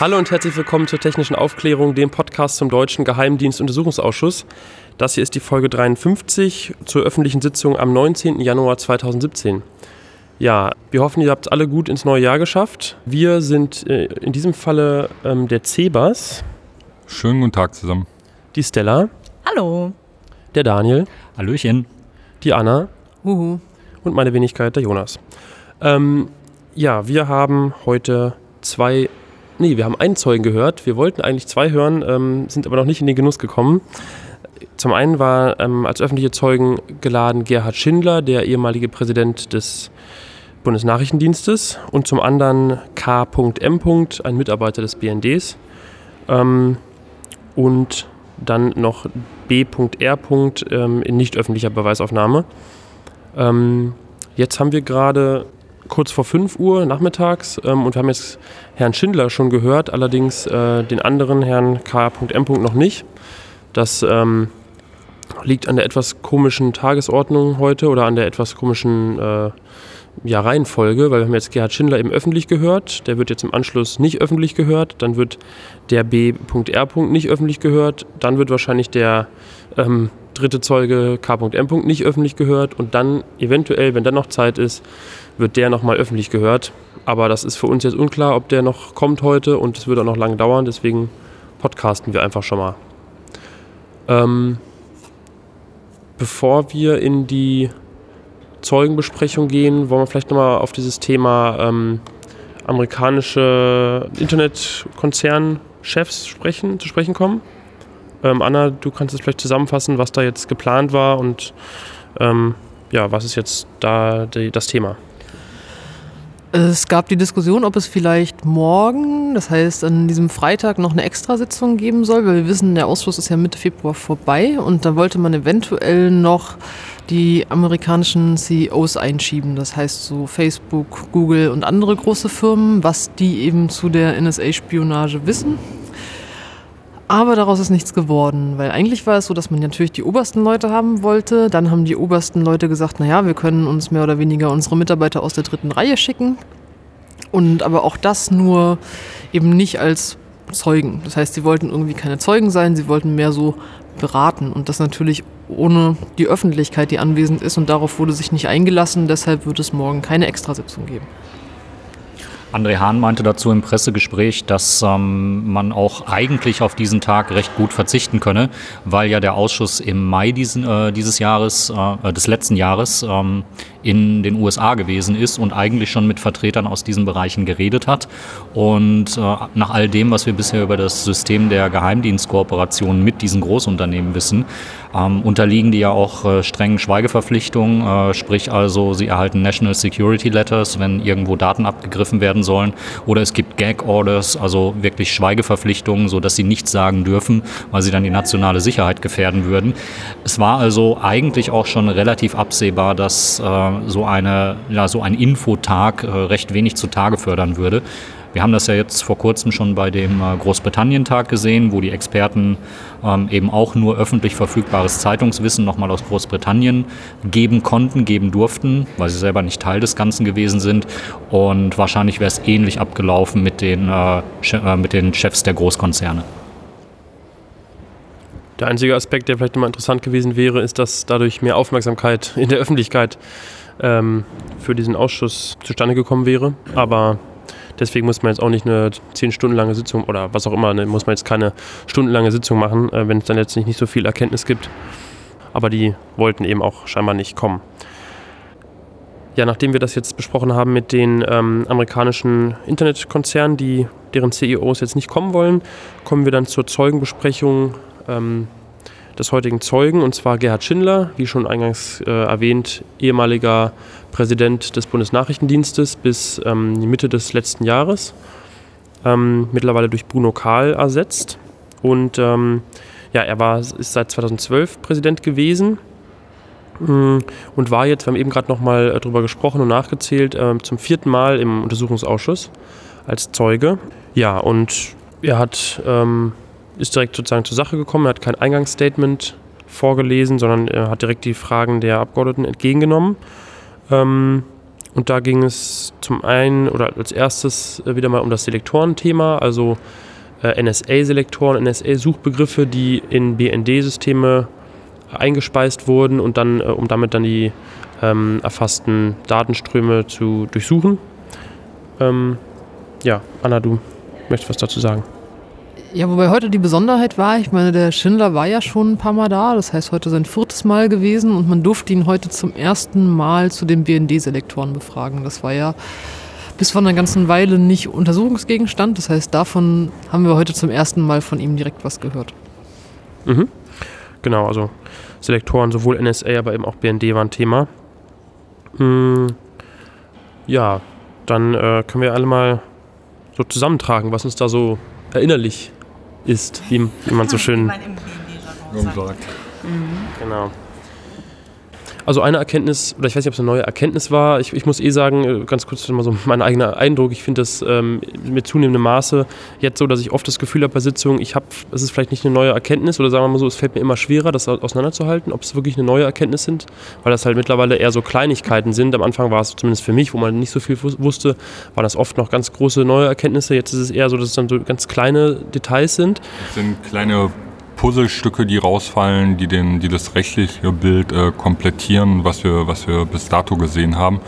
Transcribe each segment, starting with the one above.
Hallo und herzlich willkommen zur Technischen Aufklärung, dem Podcast zum Deutschen Geheimdienstuntersuchungsausschuss. Das hier ist die Folge 53 zur öffentlichen Sitzung am 19. Januar 2017. Ja, wir hoffen, ihr habt alle gut ins neue Jahr geschafft. Wir sind äh, in diesem Falle ähm, der Cebas. Schönen guten Tag zusammen. Die Stella. Hallo. Der Daniel. Hallöchen. Die Anna. Uhu. Und meine Wenigkeit, der Jonas. Ähm, ja, wir haben heute zwei Nee, wir haben einen Zeugen gehört. Wir wollten eigentlich zwei hören, ähm, sind aber noch nicht in den Genuss gekommen. Zum einen war ähm, als öffentliche Zeugen geladen Gerhard Schindler, der ehemalige Präsident des Bundesnachrichtendienstes, und zum anderen K.M., ein Mitarbeiter des BNDs. Ähm, und dann noch B.R. Ähm, in nicht öffentlicher Beweisaufnahme. Ähm, jetzt haben wir gerade kurz vor 5 Uhr nachmittags ähm, und wir haben jetzt Herrn Schindler schon gehört, allerdings äh, den anderen Herrn K.M. noch nicht. Das ähm, liegt an der etwas komischen Tagesordnung heute oder an der etwas komischen äh, ja, Reihenfolge, weil wir haben jetzt Gerhard Schindler eben öffentlich gehört, der wird jetzt im Anschluss nicht öffentlich gehört, dann wird der B.R. nicht öffentlich gehört, dann wird wahrscheinlich der ähm, dritte Zeuge K.M. nicht öffentlich gehört und dann eventuell, wenn dann noch Zeit ist, wird der nochmal öffentlich gehört. Aber das ist für uns jetzt unklar, ob der noch kommt heute und es wird auch noch lange dauern, deswegen podcasten wir einfach schon mal. Ähm, bevor wir in die Zeugenbesprechung gehen, wollen wir vielleicht nochmal auf dieses Thema ähm, amerikanische Internetkonzernchefs sprechen, zu sprechen kommen. Ähm, Anna, du kannst es vielleicht zusammenfassen, was da jetzt geplant war und ähm, ja, was ist jetzt da die, das Thema? Es gab die Diskussion, ob es vielleicht morgen, das heißt an diesem Freitag, noch eine Extrasitzung geben soll, weil wir wissen, der Ausschuss ist ja Mitte Februar vorbei und da wollte man eventuell noch die amerikanischen CEOs einschieben. Das heißt so Facebook, Google und andere große Firmen, was die eben zu der NSA-Spionage wissen aber daraus ist nichts geworden, weil eigentlich war es so, dass man natürlich die obersten Leute haben wollte. Dann haben die obersten Leute gesagt, naja, wir können uns mehr oder weniger unsere Mitarbeiter aus der dritten Reihe schicken. Und aber auch das nur eben nicht als Zeugen. Das heißt, sie wollten irgendwie keine Zeugen sein, sie wollten mehr so beraten. Und das natürlich ohne die Öffentlichkeit, die anwesend ist. Und darauf wurde sich nicht eingelassen. Deshalb wird es morgen keine Extrasitzung geben. André Hahn meinte dazu im Pressegespräch, dass ähm, man auch eigentlich auf diesen Tag recht gut verzichten könne, weil ja der Ausschuss im Mai diesen, äh, dieses Jahres, äh, des letzten Jahres, ähm, in den USA gewesen ist und eigentlich schon mit Vertretern aus diesen Bereichen geredet hat. Und äh, nach all dem, was wir bisher über das System der Geheimdienstkooperation mit diesen Großunternehmen wissen, ähm, unterliegen die ja auch äh, strengen Schweigeverpflichtungen, äh, sprich also sie erhalten National Security Letters, wenn irgendwo Daten abgegriffen werden sollen, oder es gibt Gag Orders, also wirklich Schweigeverpflichtungen, sodass sie nichts sagen dürfen, weil sie dann die nationale Sicherheit gefährden würden. Es war also eigentlich auch schon relativ absehbar, dass äh, so, eine, ja, so ein Infotag äh, recht wenig zutage fördern würde. Wir haben das ja jetzt vor kurzem schon bei dem äh, Großbritannien-Tag gesehen, wo die Experten ähm, eben auch nur öffentlich verfügbares Zeitungswissen nochmal aus Großbritannien geben konnten, geben durften, weil sie selber nicht Teil des Ganzen gewesen sind. Und wahrscheinlich wäre es ähnlich abgelaufen mit den, äh, äh, mit den Chefs der Großkonzerne. Der einzige Aspekt, der vielleicht nochmal interessant gewesen wäre, ist, dass dadurch mehr Aufmerksamkeit in der Öffentlichkeit ähm, für diesen Ausschuss zustande gekommen wäre. Aber deswegen muss man jetzt auch nicht eine zehn Stunden lange Sitzung oder was auch immer, ne, muss man jetzt keine stundenlange Sitzung machen, äh, wenn es dann letztlich nicht so viel Erkenntnis gibt. Aber die wollten eben auch scheinbar nicht kommen. Ja, nachdem wir das jetzt besprochen haben mit den ähm, amerikanischen Internetkonzernen, die, deren CEOs jetzt nicht kommen wollen, kommen wir dann zur Zeugenbesprechung ähm, des heutigen Zeugen, und zwar Gerhard Schindler, wie schon eingangs äh, erwähnt, ehemaliger Präsident des Bundesnachrichtendienstes bis ähm, Mitte des letzten Jahres, ähm, mittlerweile durch Bruno Kahl ersetzt. Und ähm, ja, er war, ist seit 2012 Präsident gewesen mm, und war jetzt, wir haben eben gerade nochmal äh, drüber gesprochen und nachgezählt, äh, zum vierten Mal im Untersuchungsausschuss als Zeuge. Ja, und er hat ähm, ist direkt sozusagen zur Sache gekommen. Er hat kein Eingangsstatement vorgelesen, sondern er hat direkt die Fragen der Abgeordneten entgegengenommen. Ähm, und da ging es zum einen oder als erstes äh, wieder mal um das Selektorenthema, also äh, NSA-Selektoren, NSA-Suchbegriffe, die in BND-Systeme eingespeist wurden und dann, äh, um damit dann die ähm, erfassten Datenströme zu durchsuchen. Ähm, ja, Anna, du möchtest was dazu sagen? Ja, wobei heute die Besonderheit war, ich meine, der Schindler war ja schon ein paar Mal da, das heißt heute sein viertes Mal gewesen und man durfte ihn heute zum ersten Mal zu den BND-Selektoren befragen. Das war ja bis vor einer ganzen Weile nicht Untersuchungsgegenstand, das heißt, davon haben wir heute zum ersten Mal von ihm direkt was gehört. Mhm. Genau, also Selektoren, sowohl NSA, aber eben auch BND waren Thema. Hm, ja, dann äh, können wir alle mal so zusammentragen, was uns da so erinnerlich ist, wie, wie man so schön sagt. Mhm. Genau. Also eine Erkenntnis, oder ich weiß nicht, ob es eine neue Erkenntnis war, ich, ich muss eh sagen, äh, ganz kurz mal so mein eigener Eindruck, ich finde das ähm, mit zunehmendem Maße jetzt so, dass ich oft das Gefühl habe bei Sitzungen, ich habe, es ist vielleicht nicht eine neue Erkenntnis oder sagen wir mal so, es fällt mir immer schwerer, das auseinanderzuhalten, ob es wirklich eine neue Erkenntnis sind, weil das halt mittlerweile eher so Kleinigkeiten sind. Am Anfang war es zumindest für mich, wo man nicht so viel wusste, waren das oft noch ganz große neue Erkenntnisse. Jetzt ist es eher so, dass es dann so ganz kleine Details sind. Das sind kleine Puzzlestücke, die rausfallen, die, den, die das rechtliche Bild äh, komplettieren, was wir, was wir bis dato gesehen haben.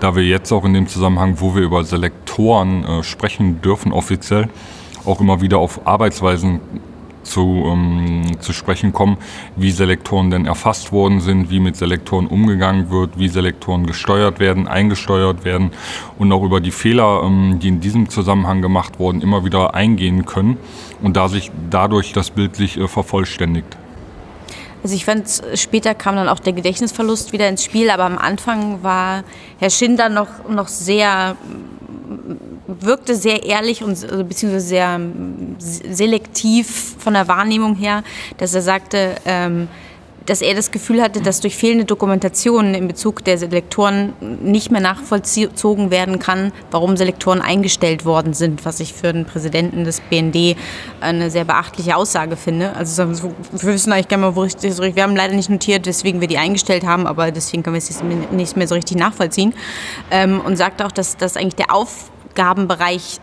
Da wir jetzt auch in dem Zusammenhang, wo wir über Selektoren äh, sprechen dürfen, offiziell, auch immer wieder auf Arbeitsweisen zu, ähm, zu sprechen kommen, wie Selektoren denn erfasst worden sind, wie mit Selektoren umgegangen wird, wie Selektoren gesteuert werden, eingesteuert werden und auch über die Fehler, ähm, die in diesem Zusammenhang gemacht wurden, immer wieder eingehen können und da sich dadurch das Bild sich äh, vervollständigt. Also ich fand, später kam dann auch der Gedächtnisverlust wieder ins Spiel, aber am Anfang war Herr Schinder noch, noch sehr wirkte sehr ehrlich und also beziehungsweise sehr selektiv von der Wahrnehmung her, dass er sagte, ähm, dass er das Gefühl hatte, dass durch fehlende Dokumentation in Bezug der Selektoren nicht mehr nachvollzogen werden kann, warum Selektoren eingestellt worden sind, was ich für den Präsidenten des BND eine sehr beachtliche Aussage finde. Also wir wissen eigentlich gerne mal, wo richtig, wir haben leider nicht notiert, weswegen wir die eingestellt haben, aber deswegen können wir es nicht mehr so richtig nachvollziehen. Ähm, und sagt auch, dass, dass eigentlich der Auf Aufgabenbereich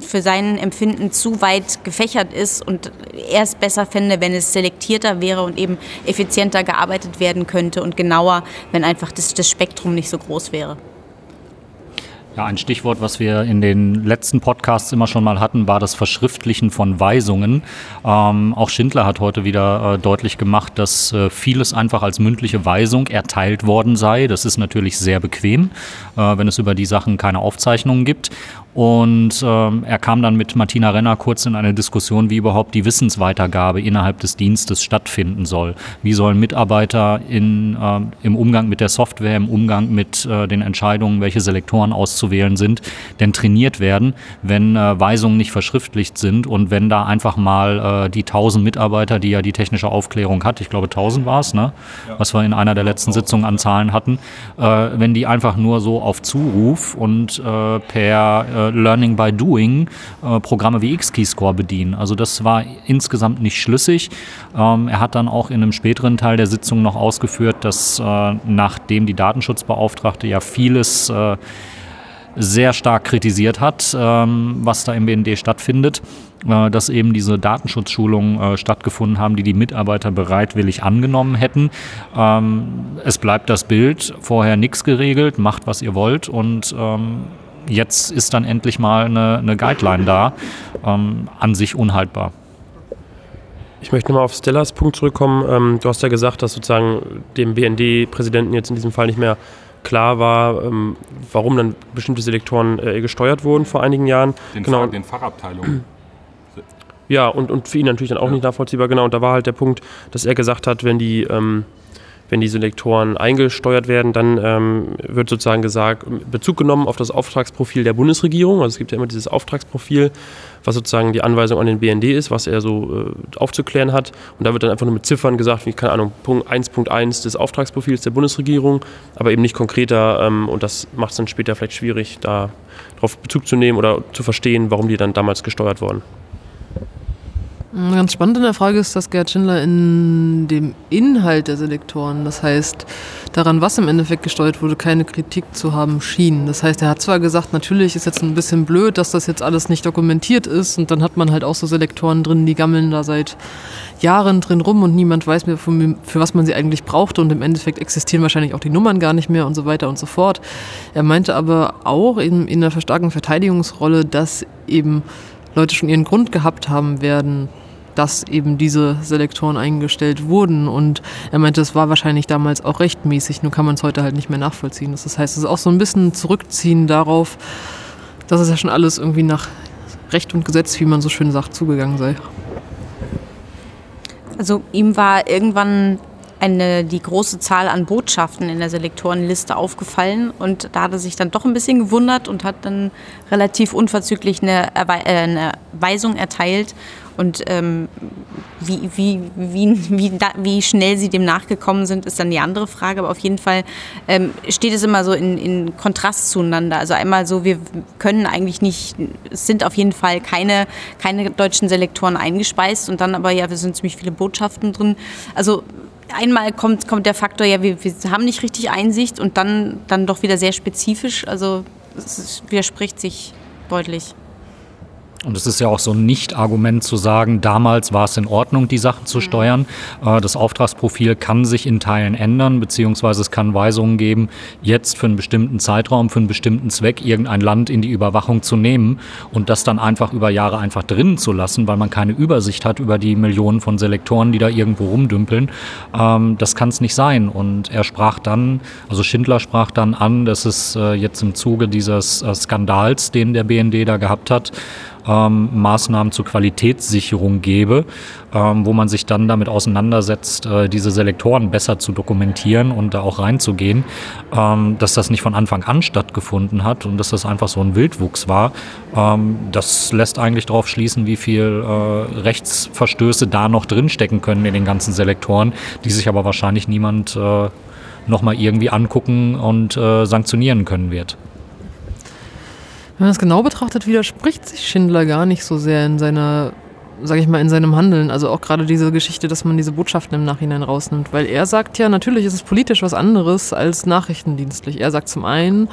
für sein Empfinden zu weit gefächert ist und er es besser fände, wenn es selektierter wäre und eben effizienter gearbeitet werden könnte und genauer, wenn einfach das, das Spektrum nicht so groß wäre. Ja, ein Stichwort, was wir in den letzten Podcasts immer schon mal hatten, war das Verschriftlichen von Weisungen. Ähm, auch Schindler hat heute wieder äh, deutlich gemacht, dass äh, vieles einfach als mündliche Weisung erteilt worden sei. Das ist natürlich sehr bequem, äh, wenn es über die Sachen keine Aufzeichnungen gibt. Und ähm, er kam dann mit Martina Renner kurz in eine Diskussion, wie überhaupt die Wissensweitergabe innerhalb des Dienstes stattfinden soll. Wie sollen Mitarbeiter in, äh, im Umgang mit der Software, im Umgang mit äh, den Entscheidungen, welche Selektoren auszuwählen sind, denn trainiert werden, wenn äh, Weisungen nicht verschriftlicht sind und wenn da einfach mal äh, die 1000 Mitarbeiter, die ja die technische Aufklärung hat, ich glaube 1000 war es, ne? Ja. was wir in einer der letzten Sitzungen an Zahlen hatten, äh, wenn die einfach nur so auf Zuruf und äh, Learning by Doing äh, Programme wie X-Keyscore bedienen. Also das war insgesamt nicht schlüssig. Ähm, er hat dann auch in einem späteren Teil der Sitzung noch ausgeführt, dass äh, nachdem die Datenschutzbeauftragte ja vieles äh, sehr stark kritisiert hat, ähm, was da im BND stattfindet, äh, dass eben diese Datenschutzschulungen äh, stattgefunden haben, die die Mitarbeiter bereitwillig angenommen hätten. Ähm, es bleibt das Bild, vorher nichts geregelt, macht was ihr wollt und ähm, jetzt ist dann endlich mal eine, eine Guideline da, ähm, an sich unhaltbar. Ich möchte nochmal auf Stellas Punkt zurückkommen. Ähm, du hast ja gesagt, dass sozusagen dem BND-Präsidenten jetzt in diesem Fall nicht mehr klar war, ähm, warum dann bestimmte Selektoren äh, gesteuert wurden vor einigen Jahren. Den, genau. Den Fachabteilungen. Ja, und, und für ihn natürlich dann auch ja. nicht nachvollziehbar. Genau, und da war halt der Punkt, dass er gesagt hat, wenn die ähm, wenn diese Lektoren eingesteuert werden, dann ähm, wird sozusagen gesagt, Bezug genommen auf das Auftragsprofil der Bundesregierung. Also es gibt ja immer dieses Auftragsprofil, was sozusagen die Anweisung an den BND ist, was er so äh, aufzuklären hat. Und da wird dann einfach nur mit Ziffern gesagt, wie, keine Ahnung, Punkt 1.1 des Auftragsprofils der Bundesregierung, aber eben nicht konkreter. Ähm, und das macht es dann später vielleicht schwierig, da darauf Bezug zu nehmen oder zu verstehen, warum die dann damals gesteuert wurden. Ganz spannend in der Frage ist, dass Gerd Schindler in dem Inhalt der Selektoren, das heißt daran, was im Endeffekt gesteuert wurde, keine Kritik zu haben schien. Das heißt, er hat zwar gesagt, natürlich ist jetzt ein bisschen blöd, dass das jetzt alles nicht dokumentiert ist und dann hat man halt auch so Selektoren drin, die gammeln da seit Jahren drin rum und niemand weiß mehr, für, für was man sie eigentlich brauchte und im Endeffekt existieren wahrscheinlich auch die Nummern gar nicht mehr und so weiter und so fort. Er meinte aber auch in, in der verstärkten Verteidigungsrolle, dass eben Leute schon ihren Grund gehabt haben werden, dass eben diese Selektoren eingestellt wurden. Und er meinte, es war wahrscheinlich damals auch rechtmäßig, nur kann man es heute halt nicht mehr nachvollziehen. Das heißt, es ist auch so ein bisschen Zurückziehen darauf, dass es ja schon alles irgendwie nach Recht und Gesetz, wie man so schön sagt, zugegangen sei. Also ihm war irgendwann eine, die große Zahl an Botschaften in der Selektorenliste aufgefallen und da hat er sich dann doch ein bisschen gewundert und hat dann relativ unverzüglich eine, Erwe äh, eine Weisung erteilt und ähm, wie, wie, wie, wie, da, wie schnell sie dem nachgekommen sind, ist dann die andere Frage. Aber auf jeden Fall ähm, steht es immer so in, in Kontrast zueinander. Also einmal so, wir können eigentlich nicht, es sind auf jeden Fall keine, keine deutschen Selektoren eingespeist und dann aber ja, wir sind ziemlich viele Botschaften drin. Also einmal kommt, kommt der Faktor, ja, wir, wir haben nicht richtig Einsicht und dann, dann doch wieder sehr spezifisch. Also es widerspricht sich deutlich. Und es ist ja auch so ein Nicht-Argument zu sagen, damals war es in Ordnung, die Sachen zu mhm. steuern. Äh, das Auftragsprofil kann sich in Teilen ändern, beziehungsweise es kann Weisungen geben, jetzt für einen bestimmten Zeitraum, für einen bestimmten Zweck irgendein Land in die Überwachung zu nehmen und das dann einfach über Jahre einfach drinnen zu lassen, weil man keine Übersicht hat über die Millionen von Selektoren, die da irgendwo rumdümpeln. Ähm, das kann es nicht sein. Und er sprach dann, also Schindler sprach dann an, dass es äh, jetzt im Zuge dieses äh, Skandals, den der BND da gehabt hat, ähm, Maßnahmen zur Qualitätssicherung gebe, ähm, wo man sich dann damit auseinandersetzt, äh, diese Selektoren besser zu dokumentieren und da auch reinzugehen, ähm, dass das nicht von Anfang an stattgefunden hat und dass das einfach so ein Wildwuchs war. Ähm, das lässt eigentlich darauf schließen, wie viel äh, Rechtsverstöße da noch drinstecken können in den ganzen Selektoren, die sich aber wahrscheinlich niemand äh, nochmal irgendwie angucken und äh, sanktionieren können wird. Wenn man das genau betrachtet, widerspricht sich Schindler gar nicht so sehr in seiner, sage ich mal, in seinem Handeln. Also auch gerade diese Geschichte, dass man diese Botschaften im Nachhinein rausnimmt. Weil er sagt ja, natürlich ist es politisch was anderes als nachrichtendienstlich. Er sagt zum einen,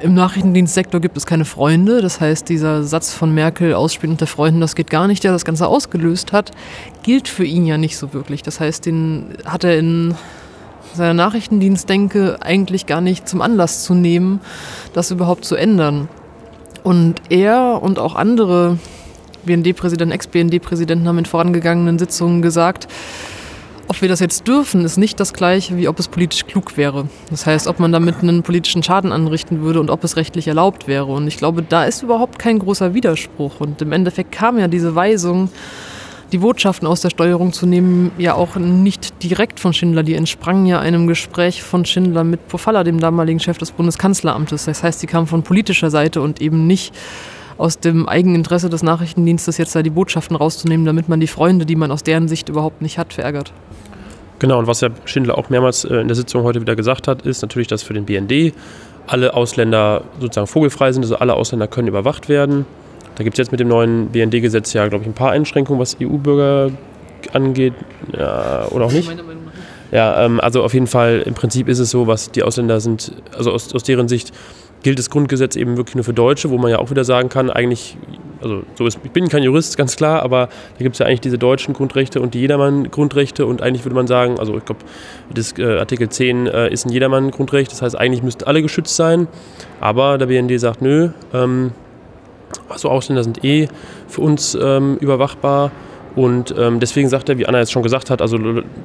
im Nachrichtendienstsektor gibt es keine Freunde. Das heißt, dieser Satz von Merkel, Ausspielen unter Freunden, das geht gar nicht, der das Ganze ausgelöst hat, gilt für ihn ja nicht so wirklich. Das heißt, den hat er in seiner Nachrichtendienstdenke eigentlich gar nicht zum Anlass zu nehmen, das überhaupt zu ändern. Und er und auch andere BND-Präsidenten, Ex-BND-Präsidenten haben in vorangegangenen Sitzungen gesagt, ob wir das jetzt dürfen, ist nicht das gleiche, wie ob es politisch klug wäre. Das heißt, ob man damit einen politischen Schaden anrichten würde und ob es rechtlich erlaubt wäre. Und ich glaube, da ist überhaupt kein großer Widerspruch. Und im Endeffekt kam ja diese Weisung, die Botschaften aus der Steuerung zu nehmen, ja auch nicht direkt von Schindler. Die entsprangen ja einem Gespräch von Schindler mit Pofalla, dem damaligen Chef des Bundeskanzleramtes. Das heißt, sie kamen von politischer Seite und eben nicht aus dem Eigeninteresse des Nachrichtendienstes jetzt da die Botschaften rauszunehmen, damit man die Freunde, die man aus deren Sicht überhaupt nicht hat, verärgert. Genau, und was ja Schindler auch mehrmals äh, in der Sitzung heute wieder gesagt hat, ist natürlich, dass für den BND alle Ausländer sozusagen vogelfrei sind, also alle Ausländer können überwacht werden. Da gibt es jetzt mit dem neuen BND-Gesetz ja, glaube ich, ein paar Einschränkungen, was EU-Bürger angeht. Ja, oder auch nicht. Ja, ähm, also auf jeden Fall, im Prinzip ist es so, was die Ausländer sind, also aus, aus deren Sicht gilt das Grundgesetz eben wirklich nur für Deutsche, wo man ja auch wieder sagen kann, eigentlich, also so ist, ich bin kein Jurist, ganz klar, aber da gibt es ja eigentlich diese deutschen Grundrechte und die Jedermann-Grundrechte und eigentlich würde man sagen, also ich glaube, das äh, Artikel 10 äh, ist ein Jedermann-Grundrecht, das heißt, eigentlich müssten alle geschützt sein, aber der BND sagt, nö, ähm, also Ausländer sind eh für uns ähm, überwachbar. Und ähm, deswegen sagt er, wie Anna jetzt schon gesagt hat, also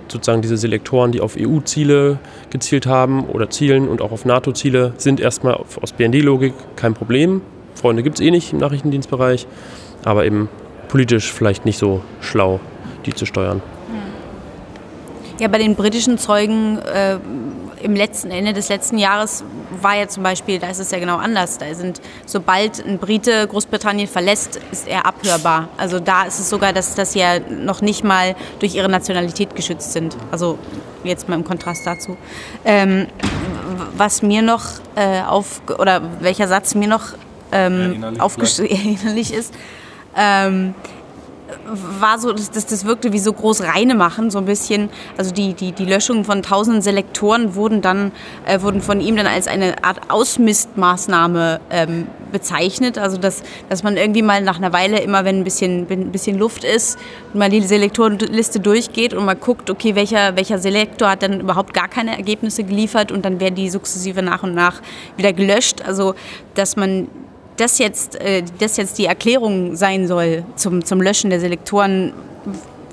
sozusagen diese Selektoren, die auf EU-Ziele gezielt haben oder zielen und auch auf NATO-Ziele, sind erstmal aus BND-Logik kein Problem. Freunde gibt es eh nicht im Nachrichtendienstbereich, aber eben politisch vielleicht nicht so schlau, die zu steuern. Ja, bei den britischen Zeugen äh, im letzten Ende des letzten Jahres war ja zum Beispiel, da ist es ja genau anders. Da sind, sobald ein Brite Großbritannien verlässt, ist er abhörbar. Also da ist es sogar, dass, dass sie ja noch nicht mal durch ihre Nationalität geschützt sind. Also jetzt mal im Kontrast dazu. Ähm, was mir noch äh, auf, oder welcher Satz mir noch ähm, aufgeschrieben ist, ähm, war so, dass das wirkte wie so groß reine machen, so ein bisschen. Also die, die, die Löschung von tausenden Selektoren wurden dann, äh, wurden von ihm dann als eine Art Ausmistmaßnahme ähm, bezeichnet. Also dass, dass man irgendwie mal nach einer Weile, immer wenn ein bisschen, ein bisschen Luft ist, mal die Selektorenliste durchgeht und mal guckt, okay, welcher, welcher Selektor hat dann überhaupt gar keine Ergebnisse geliefert und dann werden die sukzessive nach und nach wieder gelöscht. Also dass man das jetzt, äh, das jetzt die Erklärung sein soll zum, zum Löschen der Selektoren,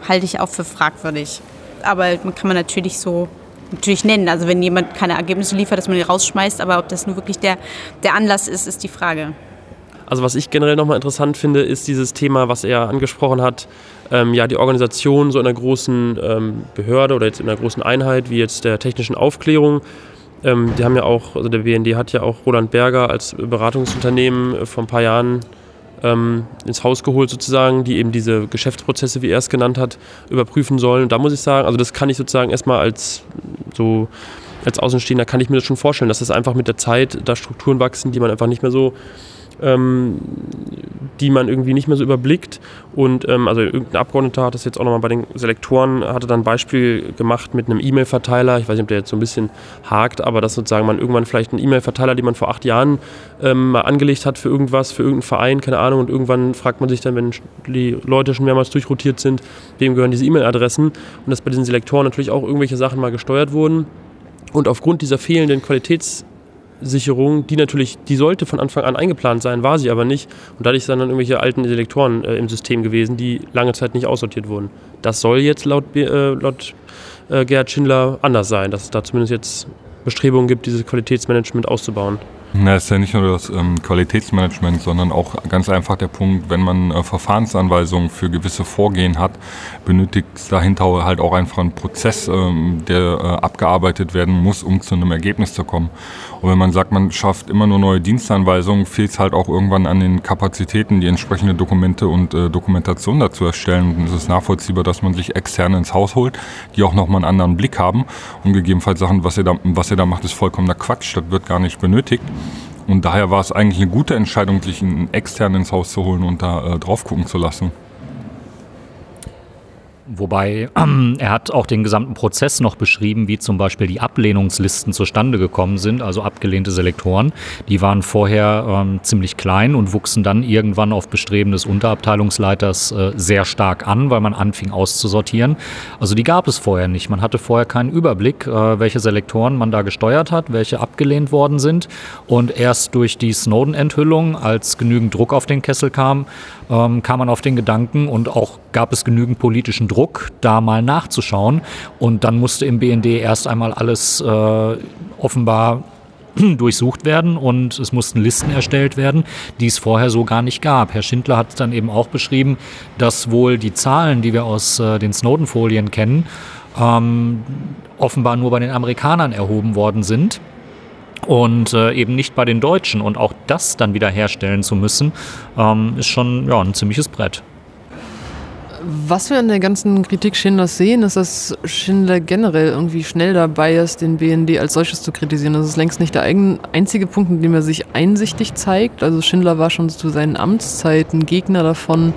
halte ich auch für fragwürdig. Aber man kann man natürlich so natürlich nennen. Also wenn jemand keine Ergebnisse liefert, dass man ihn rausschmeißt, aber ob das nun wirklich der, der Anlass ist, ist die Frage. Also was ich generell nochmal interessant finde, ist dieses Thema, was er angesprochen hat, ähm, ja die Organisation so in einer großen ähm, Behörde oder jetzt in einer großen Einheit wie jetzt der technischen Aufklärung ähm, die haben ja auch, also der BND hat ja auch Roland Berger als Beratungsunternehmen äh, vor ein paar Jahren ähm, ins Haus geholt sozusagen, die eben diese Geschäftsprozesse, wie er es genannt hat, überprüfen sollen. Und da muss ich sagen, also das kann ich sozusagen erstmal als so als Außenstehender kann ich mir das schon vorstellen, dass das einfach mit der Zeit da Strukturen wachsen, die man einfach nicht mehr so ähm, die man irgendwie nicht mehr so überblickt. Und ähm, also irgendein Abgeordneter hat das jetzt auch nochmal bei den Selektoren, hatte dann ein Beispiel gemacht mit einem E-Mail-Verteiler. Ich weiß nicht, ob der jetzt so ein bisschen hakt, aber dass sozusagen man irgendwann vielleicht einen E-Mail-Verteiler, den man vor acht Jahren ähm, mal angelegt hat für irgendwas, für irgendeinen Verein, keine Ahnung, und irgendwann fragt man sich dann, wenn die Leute schon mehrmals durchrotiert sind, wem gehören diese E-Mail-Adressen und dass bei diesen Selektoren natürlich auch irgendwelche Sachen mal gesteuert wurden. Und aufgrund dieser fehlenden Qualitäts- Sicherung, die natürlich, die sollte von Anfang an eingeplant sein, war sie aber nicht. Und dadurch sind dann irgendwelche alten Selektoren äh, im System gewesen, die lange Zeit nicht aussortiert wurden. Das soll jetzt laut, äh, laut äh, Gerhard Schindler anders sein, dass es da zumindest jetzt Bestrebungen gibt, dieses Qualitätsmanagement auszubauen. Na, ist ja nicht nur das ähm, Qualitätsmanagement, sondern auch ganz einfach der Punkt, wenn man äh, Verfahrensanweisungen für gewisse Vorgehen hat, benötigt es dahinter halt auch einfach einen Prozess, ähm, der äh, abgearbeitet werden muss, um zu einem Ergebnis zu kommen. Und wenn man sagt, man schafft immer nur neue Dienstanweisungen, fehlt es halt auch irgendwann an den Kapazitäten, die entsprechende Dokumente und äh, Dokumentation dazu erstellen. Und es ist nachvollziehbar, dass man sich externe ins Haus holt, die auch nochmal einen anderen Blick haben und gegebenenfalls sagen, was ihr da, was ihr da macht, ist vollkommener Quatsch, das wird gar nicht benötigt. Und daher war es eigentlich eine gute Entscheidung, sich einen externen ins Haus zu holen und da äh, drauf gucken zu lassen. Wobei ähm, er hat auch den gesamten Prozess noch beschrieben, wie zum Beispiel die Ablehnungslisten zustande gekommen sind, also abgelehnte Selektoren. Die waren vorher ähm, ziemlich klein und wuchsen dann irgendwann auf Bestreben des Unterabteilungsleiters äh, sehr stark an, weil man anfing auszusortieren. Also die gab es vorher nicht. Man hatte vorher keinen Überblick, äh, welche Selektoren man da gesteuert hat, welche abgelehnt worden sind. Und erst durch die Snowden-Enthüllung, als genügend Druck auf den Kessel kam, ähm, kam man auf den Gedanken und auch gab es genügend politischen Druck, da mal nachzuschauen. Und dann musste im BND erst einmal alles äh, offenbar durchsucht werden und es mussten Listen erstellt werden, die es vorher so gar nicht gab. Herr Schindler hat dann eben auch beschrieben, dass wohl die Zahlen, die wir aus äh, den Snowden-Folien kennen, ähm, offenbar nur bei den Amerikanern erhoben worden sind und äh, eben nicht bei den Deutschen. Und auch das dann wieder herstellen zu müssen, ähm, ist schon ja, ein ziemliches Brett. Was wir in der ganzen Kritik Schindlers sehen, ist, dass Schindler generell irgendwie schnell dabei ist, den BND als solches zu kritisieren. Das ist längst nicht der einzige Punkt, in dem er sich einsichtig zeigt. Also Schindler war schon zu seinen Amtszeiten Gegner davon,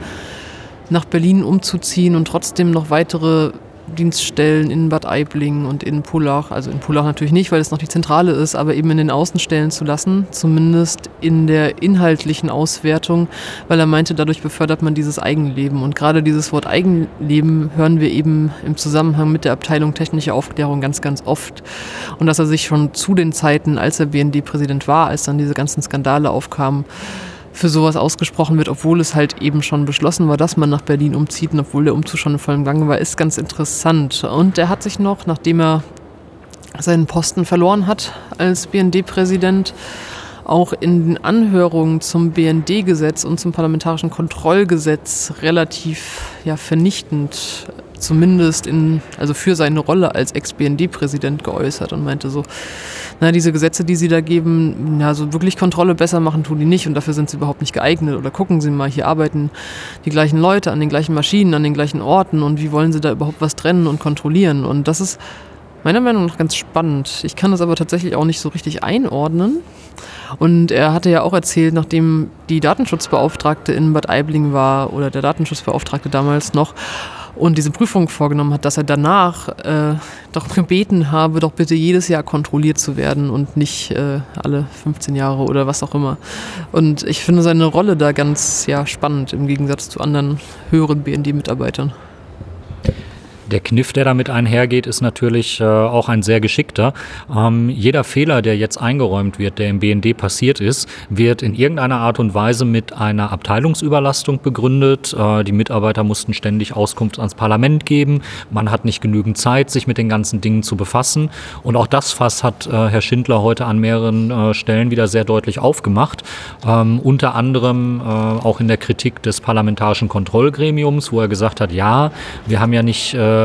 nach Berlin umzuziehen und trotzdem noch weitere Dienststellen in Bad Aibling und in Pullach, also in Pullach natürlich nicht, weil es noch die Zentrale ist, aber eben in den Außenstellen zu lassen, zumindest in der inhaltlichen Auswertung, weil er meinte, dadurch befördert man dieses Eigenleben. Und gerade dieses Wort Eigenleben hören wir eben im Zusammenhang mit der Abteilung technische Aufklärung ganz, ganz oft. Und dass er sich schon zu den Zeiten, als er BND-Präsident war, als dann diese ganzen Skandale aufkamen, für sowas ausgesprochen wird, obwohl es halt eben schon beschlossen war, dass man nach Berlin umzieht und obwohl der Umzug schon in vollem Gange war, ist ganz interessant. Und er hat sich noch, nachdem er seinen Posten verloren hat als BND-Präsident, auch in den Anhörungen zum BND-Gesetz und zum Parlamentarischen Kontrollgesetz relativ ja, vernichtend zumindest in, also für seine Rolle als Ex-BND-Präsident geäußert und meinte so, na, diese Gesetze, die sie da geben, ja, so wirklich Kontrolle besser machen tun die nicht und dafür sind sie überhaupt nicht geeignet. Oder gucken Sie mal, hier arbeiten die gleichen Leute an den gleichen Maschinen, an den gleichen Orten und wie wollen sie da überhaupt was trennen und kontrollieren? Und das ist Meiner Meinung nach ganz spannend. Ich kann das aber tatsächlich auch nicht so richtig einordnen. Und er hatte ja auch erzählt, nachdem die Datenschutzbeauftragte in Bad Aibling war oder der Datenschutzbeauftragte damals noch und diese Prüfung vorgenommen hat, dass er danach äh, doch gebeten habe, doch bitte jedes Jahr kontrolliert zu werden und nicht äh, alle 15 Jahre oder was auch immer. Und ich finde seine Rolle da ganz ja, spannend im Gegensatz zu anderen höheren BND-Mitarbeitern. Der Kniff, der damit einhergeht, ist natürlich äh, auch ein sehr geschickter. Ähm, jeder Fehler, der jetzt eingeräumt wird, der im BND passiert ist, wird in irgendeiner Art und Weise mit einer Abteilungsüberlastung begründet. Äh, die Mitarbeiter mussten ständig Auskunft ans Parlament geben. Man hat nicht genügend Zeit, sich mit den ganzen Dingen zu befassen. Und auch das Fass hat äh, Herr Schindler heute an mehreren äh, Stellen wieder sehr deutlich aufgemacht. Ähm, unter anderem äh, auch in der Kritik des parlamentarischen Kontrollgremiums, wo er gesagt hat, ja, wir haben ja nicht äh,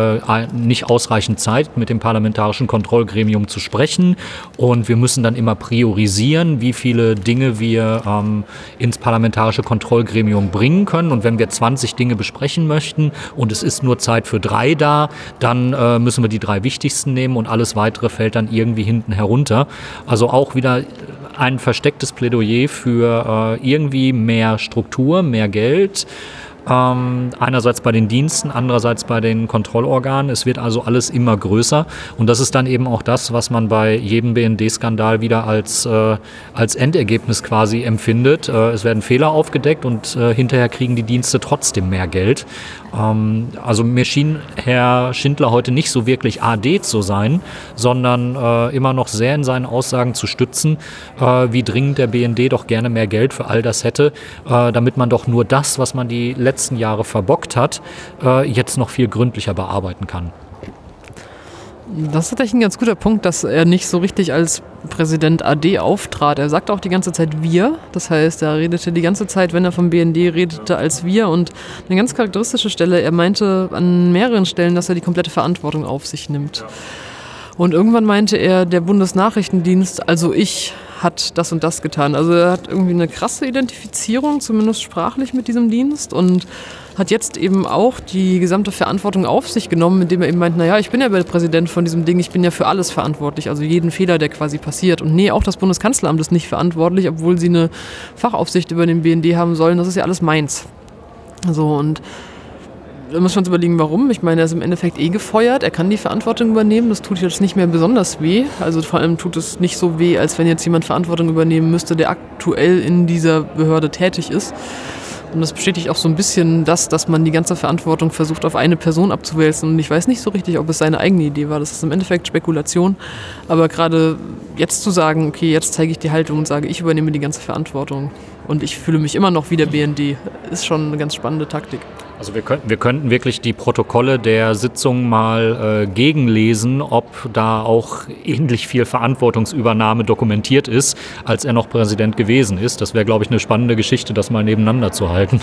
nicht ausreichend Zeit, mit dem parlamentarischen Kontrollgremium zu sprechen. Und wir müssen dann immer priorisieren, wie viele Dinge wir ähm, ins parlamentarische Kontrollgremium bringen können. Und wenn wir 20 Dinge besprechen möchten und es ist nur Zeit für drei da, dann äh, müssen wir die drei wichtigsten nehmen und alles weitere fällt dann irgendwie hinten herunter. Also auch wieder ein verstecktes Plädoyer für äh, irgendwie mehr Struktur, mehr Geld. Ähm, einerseits bei den Diensten, andererseits bei den Kontrollorganen. Es wird also alles immer größer. Und das ist dann eben auch das, was man bei jedem BND-Skandal wieder als, äh, als Endergebnis quasi empfindet. Äh, es werden Fehler aufgedeckt und äh, hinterher kriegen die Dienste trotzdem mehr Geld. Ähm, also mir schien Herr Schindler heute nicht so wirklich AD zu sein, sondern äh, immer noch sehr in seinen Aussagen zu stützen, äh, wie dringend der BND doch gerne mehr Geld für all das hätte, äh, damit man doch nur das, was man die letzten Jahre verbockt hat, äh, jetzt noch viel gründlicher bearbeiten kann. Das ist tatsächlich ein ganz guter Punkt, dass er nicht so richtig als Präsident AD auftrat. Er sagte auch die ganze Zeit wir. Das heißt, er redete die ganze Zeit, wenn er vom BND redete, als wir. Und eine ganz charakteristische Stelle, er meinte an mehreren Stellen, dass er die komplette Verantwortung auf sich nimmt. Und irgendwann meinte er, der Bundesnachrichtendienst, also ich, hat das und das getan. Also er hat irgendwie eine krasse Identifizierung, zumindest sprachlich mit diesem Dienst und hat jetzt eben auch die gesamte Verantwortung auf sich genommen, indem er eben meint, naja, ich bin ja der Präsident von diesem Ding, ich bin ja für alles verantwortlich, also jeden Fehler, der quasi passiert. Und nee, auch das Bundeskanzleramt ist nicht verantwortlich, obwohl sie eine Fachaufsicht über den BND haben sollen, das ist ja alles meins. So und da muss man uns überlegen, warum. Ich meine, er ist im Endeffekt eh gefeuert, er kann die Verantwortung übernehmen, das tut jetzt nicht mehr besonders weh. Also vor allem tut es nicht so weh, als wenn jetzt jemand Verantwortung übernehmen müsste, der aktuell in dieser Behörde tätig ist. Und das bestätigt auch so ein bisschen das, dass man die ganze Verantwortung versucht, auf eine Person abzuwälzen. Und ich weiß nicht so richtig, ob es seine eigene Idee war. Das ist im Endeffekt Spekulation. Aber gerade jetzt zu sagen, okay, jetzt zeige ich die Haltung und sage, ich übernehme die ganze Verantwortung und ich fühle mich immer noch wie der BND, ist schon eine ganz spannende Taktik. Also wir könnten, wir könnten wirklich die Protokolle der Sitzung mal äh, gegenlesen, ob da auch ähnlich viel Verantwortungsübernahme dokumentiert ist, als er noch Präsident gewesen ist. Das wäre, glaube ich, eine spannende Geschichte, das mal nebeneinander zu halten.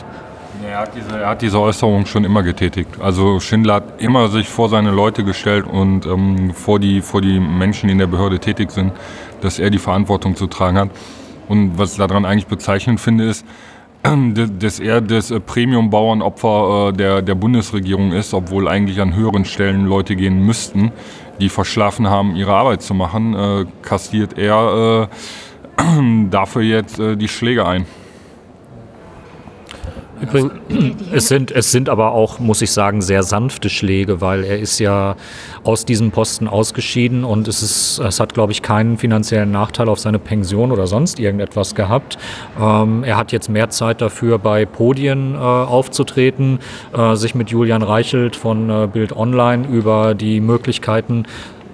Er hat, diese, er hat diese Äußerung schon immer getätigt. Also Schindler hat immer sich vor seine Leute gestellt und ähm, vor, die, vor die Menschen, die in der Behörde tätig sind, dass er die Verantwortung zu tragen hat. Und was ich daran eigentlich bezeichnend finde, ist, dass er das äh, Premium-Bauernopfer äh, der, der Bundesregierung ist, obwohl eigentlich an höheren Stellen Leute gehen müssten, die verschlafen haben, ihre Arbeit zu machen, äh, kassiert er dafür jetzt die Schläge ein. Übrigens, es sind, es sind aber auch, muss ich sagen, sehr sanfte Schläge, weil er ist ja aus diesem Posten ausgeschieden und es, ist, es hat, glaube ich, keinen finanziellen Nachteil auf seine Pension oder sonst irgendetwas gehabt. Ähm, er hat jetzt mehr Zeit dafür, bei Podien äh, aufzutreten, äh, sich mit Julian Reichelt von äh, Bild Online über die Möglichkeiten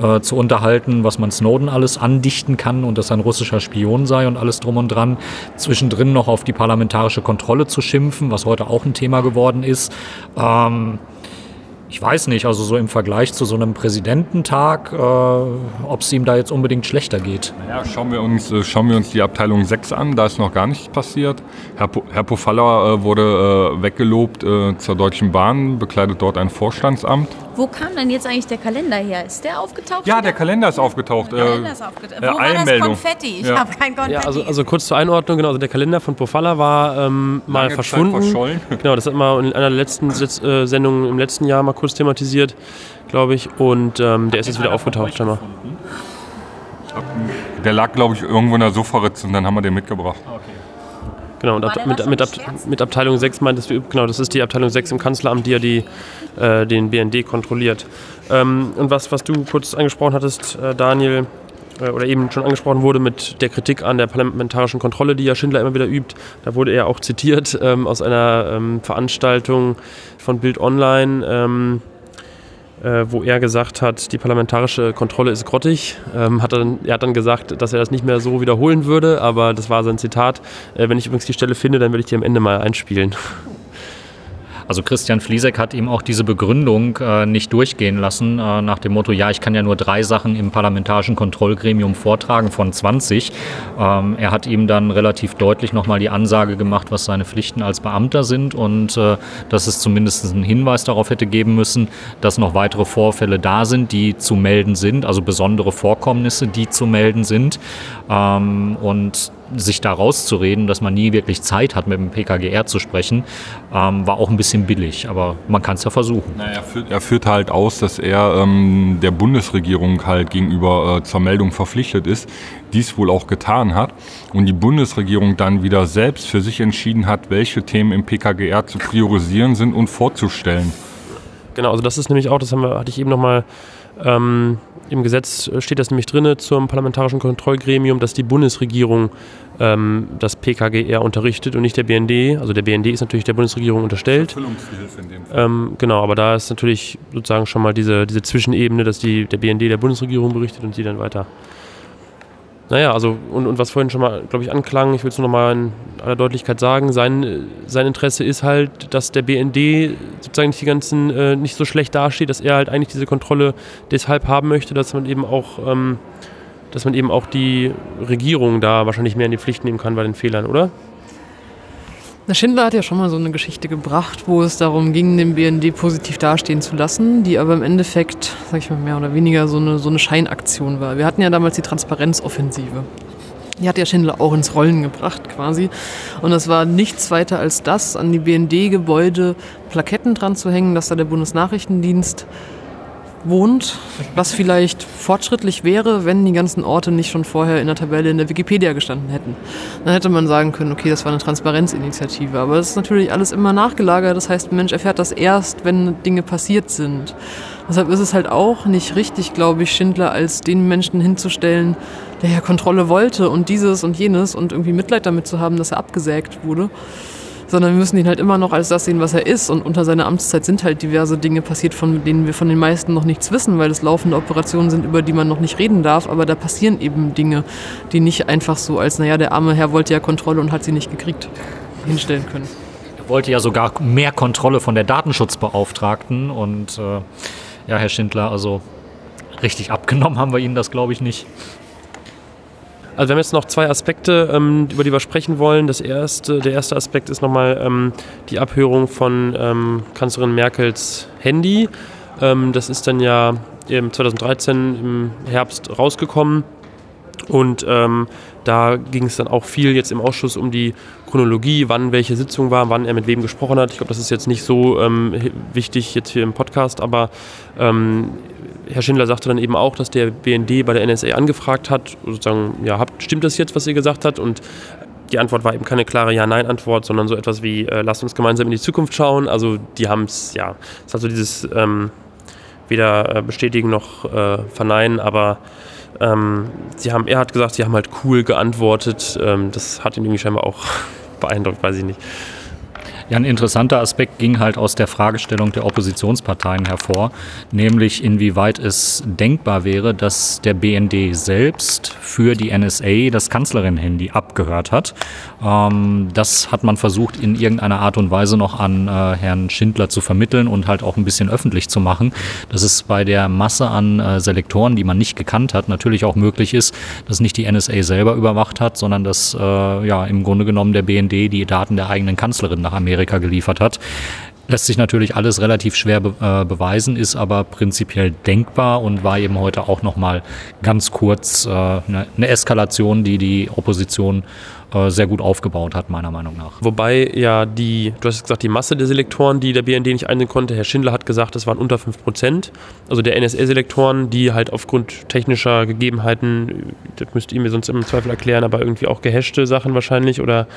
äh, zu unterhalten, was man Snowden alles andichten kann und dass er ein russischer Spion sei und alles drum und dran. Zwischendrin noch auf die parlamentarische Kontrolle zu schimpfen, was heute auch ein Thema geworden ist. Ähm, ich weiß nicht, also so im Vergleich zu so einem Präsidententag, äh, ob es ihm da jetzt unbedingt schlechter geht. Naja, schauen wir, uns, äh, schauen wir uns die Abteilung 6 an, da ist noch gar nichts passiert. Herr, po Herr Pofalla äh, wurde äh, weggelobt äh, zur Deutschen Bahn, bekleidet dort ein Vorstandsamt Wo kam denn jetzt eigentlich der Kalender her? Ist der aufgetaucht? Ja, wieder? der Kalender ist aufgetaucht. Der Kalender ist aufgetaucht. äh, Wo war das. Konfetti? Ich Ja. habe kein Konfetti. Ja, also, also kurz zur Einordnung, genau, also der Kalender von Pofalla war ähm, mal Lange verschwunden. verschollen. Genau, das hat man in einer der letzten äh, Sendungen im letzten Jahr mal kurz thematisiert, glaube ich. Und ähm, der ist jetzt wieder aufgetaucht, scheinbar. Der lag, glaube ich, irgendwo in der Sofaritze und dann haben wir den mitgebracht. Genau, und ab, mit, mit, ab, mit Abteilung 6 meintest du, genau, das ist die Abteilung 6 im Kanzleramt, die ja die, äh, den BND kontrolliert. Ähm, und was, was du kurz angesprochen hattest, äh, Daniel, äh, oder eben schon angesprochen wurde mit der Kritik an der parlamentarischen Kontrolle, die ja Schindler immer wieder übt, da wurde er auch zitiert ähm, aus einer ähm, Veranstaltung von Bild Online. Äh, wo er gesagt hat, die parlamentarische Kontrolle ist grottig. Ähm, hat er, dann, er hat dann gesagt, dass er das nicht mehr so wiederholen würde, aber das war sein Zitat. Äh, wenn ich übrigens die Stelle finde, dann werde ich die am Ende mal einspielen. Also Christian Fliesek hat ihm auch diese Begründung äh, nicht durchgehen lassen, äh, nach dem Motto, ja, ich kann ja nur drei Sachen im parlamentarischen Kontrollgremium vortragen von 20. Ähm, er hat ihm dann relativ deutlich nochmal die Ansage gemacht, was seine Pflichten als Beamter sind und äh, dass es zumindest einen Hinweis darauf hätte geben müssen, dass noch weitere Vorfälle da sind, die zu melden sind, also besondere Vorkommnisse, die zu melden sind. Ähm, und sich da rauszureden, dass man nie wirklich Zeit hat, mit dem PKGR zu sprechen, ähm, war auch ein bisschen billig. Aber man kann es ja versuchen. Na, er, führt, er führt halt aus, dass er ähm, der Bundesregierung halt gegenüber äh, zur Meldung verpflichtet ist, dies wohl auch getan hat und die Bundesregierung dann wieder selbst für sich entschieden hat, welche Themen im PKGR zu priorisieren sind und vorzustellen. Genau, also das ist nämlich auch, das haben wir, hatte ich eben nochmal, ähm, im Gesetz steht das nämlich drin zum parlamentarischen Kontrollgremium, dass die Bundesregierung ähm, das PKGR unterrichtet und nicht der BND. Also der BND ist natürlich der Bundesregierung unterstellt. Erfüllungshilfe in dem Fall. Ähm, genau, aber da ist natürlich sozusagen schon mal diese, diese Zwischenebene, dass die, der BND der Bundesregierung berichtet und sie dann weiter. Naja, also und, und was vorhin schon mal, glaube ich, anklang, ich will es nur noch mal in aller Deutlichkeit sagen, sein, sein Interesse ist halt, dass der BND sozusagen nicht die ganzen, äh, nicht so schlecht dasteht, dass er halt eigentlich diese Kontrolle deshalb haben möchte, dass man eben auch, ähm, dass man eben auch die Regierung da wahrscheinlich mehr in die Pflicht nehmen kann bei den Fehlern, oder? Schindler hat ja schon mal so eine Geschichte gebracht, wo es darum ging, den BND positiv dastehen zu lassen, die aber im Endeffekt, sag ich mal, mehr oder weniger so eine, so eine Scheinaktion war. Wir hatten ja damals die Transparenzoffensive. Die hat ja Schindler auch ins Rollen gebracht quasi. Und das war nichts weiter als das, an die BND-Gebäude Plaketten dran zu hängen, dass da der Bundesnachrichtendienst wohnt, was vielleicht fortschrittlich wäre, wenn die ganzen Orte nicht schon vorher in der Tabelle in der Wikipedia gestanden hätten. Dann hätte man sagen können, okay, das war eine Transparenzinitiative. Aber das ist natürlich alles immer nachgelagert. Das heißt, ein Mensch erfährt das erst, wenn Dinge passiert sind. Deshalb ist es halt auch nicht richtig, glaube ich, Schindler als den Menschen hinzustellen, der ja Kontrolle wollte und dieses und jenes und irgendwie Mitleid damit zu haben, dass er abgesägt wurde sondern wir müssen ihn halt immer noch als das sehen, was er ist. Und unter seiner Amtszeit sind halt diverse Dinge passiert, von denen wir von den meisten noch nichts wissen, weil es laufende Operationen sind, über die man noch nicht reden darf. Aber da passieren eben Dinge, die nicht einfach so als, naja, der arme Herr wollte ja Kontrolle und hat sie nicht gekriegt, hinstellen können. Er wollte ja sogar mehr Kontrolle von der Datenschutzbeauftragten und äh, ja, Herr Schindler, also richtig abgenommen haben wir Ihnen das, glaube ich, nicht. Also wir haben jetzt noch zwei Aspekte, ähm, über die wir sprechen wollen. Das erste, der erste Aspekt ist nochmal ähm, die Abhörung von ähm, Kanzlerin Merkels Handy. Ähm, das ist dann ja im 2013 im Herbst rausgekommen. Und ähm, da ging es dann auch viel jetzt im Ausschuss um die Chronologie, wann welche Sitzung war, wann er mit wem gesprochen hat. Ich glaube, das ist jetzt nicht so ähm, wichtig jetzt hier im Podcast, aber Herr Schindler sagte dann eben auch, dass der BND bei der NSA angefragt hat, sozusagen, ja, habt, stimmt das jetzt, was ihr gesagt habt? Und die Antwort war eben keine klare Ja-Nein-Antwort, sondern so etwas wie, äh, lasst uns gemeinsam in die Zukunft schauen. Also die haben es, ja, es ist also dieses ähm, weder äh, bestätigen noch äh, verneinen, aber ähm, sie haben, er hat gesagt, sie haben halt cool geantwortet. Ähm, das hat ihn irgendwie scheinbar auch beeindruckt, weiß ich nicht. Ja, ein interessanter Aspekt ging halt aus der Fragestellung der Oppositionsparteien hervor, nämlich inwieweit es denkbar wäre, dass der BND selbst für die NSA das Kanzlerin-Handy abgehört hat. Ähm, das hat man versucht, in irgendeiner Art und Weise noch an äh, Herrn Schindler zu vermitteln und halt auch ein bisschen öffentlich zu machen, dass es bei der Masse an äh, Selektoren, die man nicht gekannt hat, natürlich auch möglich ist, dass nicht die NSA selber überwacht hat, sondern dass äh, ja im Grunde genommen der BND die Daten der eigenen Kanzlerin nach Amerika geliefert hat. Lässt sich natürlich alles relativ schwer be äh, beweisen, ist aber prinzipiell denkbar und war eben heute auch nochmal ganz kurz äh, eine, eine Eskalation, die die Opposition äh, sehr gut aufgebaut hat, meiner Meinung nach. Wobei ja die, du hast gesagt, die Masse der Selektoren, die der BND nicht einsehen konnte, Herr Schindler hat gesagt, es waren unter 5 Prozent. Also der NSA-Selektoren, die halt aufgrund technischer Gegebenheiten, das müsst ihr mir sonst im Zweifel erklären, aber irgendwie auch gehashte Sachen wahrscheinlich oder